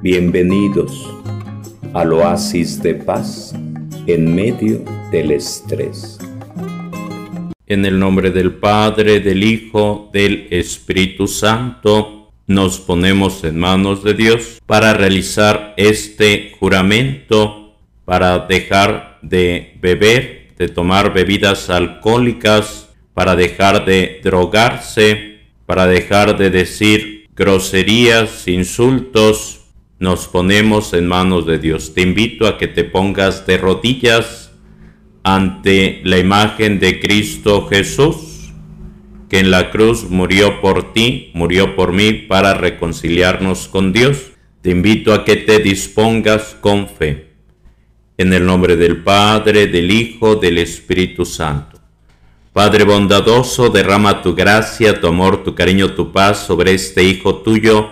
Bienvenidos al oasis de paz en medio del estrés. En el nombre del Padre, del Hijo, del Espíritu Santo, nos ponemos en manos de Dios para realizar este juramento, para dejar de beber, de tomar bebidas alcohólicas, para dejar de drogarse, para dejar de decir groserías, insultos, nos ponemos en manos de Dios. Te invito a que te pongas de rodillas ante la imagen de Cristo Jesús, que en la cruz murió por ti, murió por mí para reconciliarnos con Dios. Te invito a que te dispongas con fe. En el nombre del Padre, del Hijo, del Espíritu Santo. Padre bondadoso, derrama tu gracia, tu amor, tu cariño, tu paz sobre este Hijo tuyo.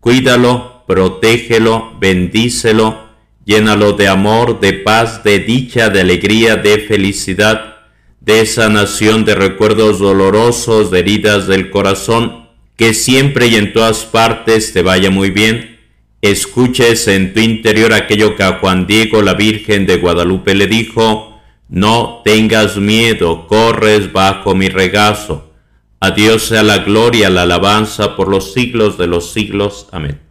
Cuídalo protégelo, bendícelo, llénalo de amor, de paz, de dicha, de alegría, de felicidad, de sanación, de recuerdos dolorosos, de heridas del corazón, que siempre y en todas partes te vaya muy bien. Escuches en tu interior aquello que a Juan Diego, la Virgen de Guadalupe, le dijo, no tengas miedo, corres bajo mi regazo. A Dios sea la gloria, la alabanza por los siglos de los siglos. Amén.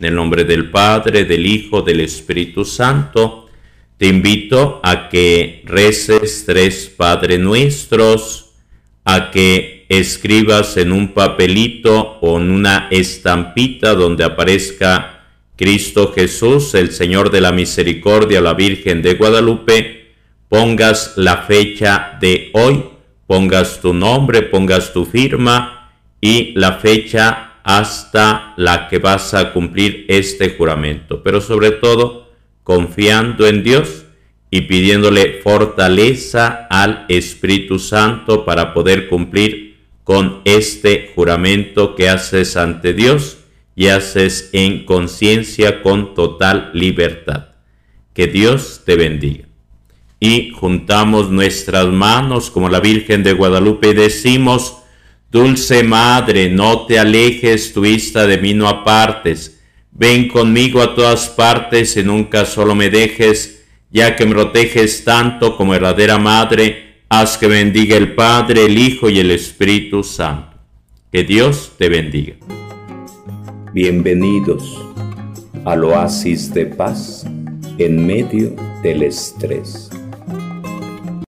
En el nombre del Padre, del Hijo, del Espíritu Santo, te invito a que reces tres Padre Nuestros, a que escribas en un papelito o en una estampita donde aparezca Cristo Jesús, el Señor de la Misericordia, la Virgen de Guadalupe, pongas la fecha de hoy, pongas tu nombre, pongas tu firma y la fecha hasta la que vas a cumplir este juramento, pero sobre todo confiando en Dios y pidiéndole fortaleza al Espíritu Santo para poder cumplir con este juramento que haces ante Dios y haces en conciencia con total libertad. Que Dios te bendiga. Y juntamos nuestras manos como la Virgen de Guadalupe y decimos, Dulce Madre, no te alejes tu vista de mí, no apartes. Ven conmigo a todas partes y nunca solo me dejes, ya que me proteges tanto como verdadera Madre, haz que bendiga el Padre, el Hijo y el Espíritu Santo. Que Dios te bendiga. Bienvenidos al oasis de paz en medio del estrés.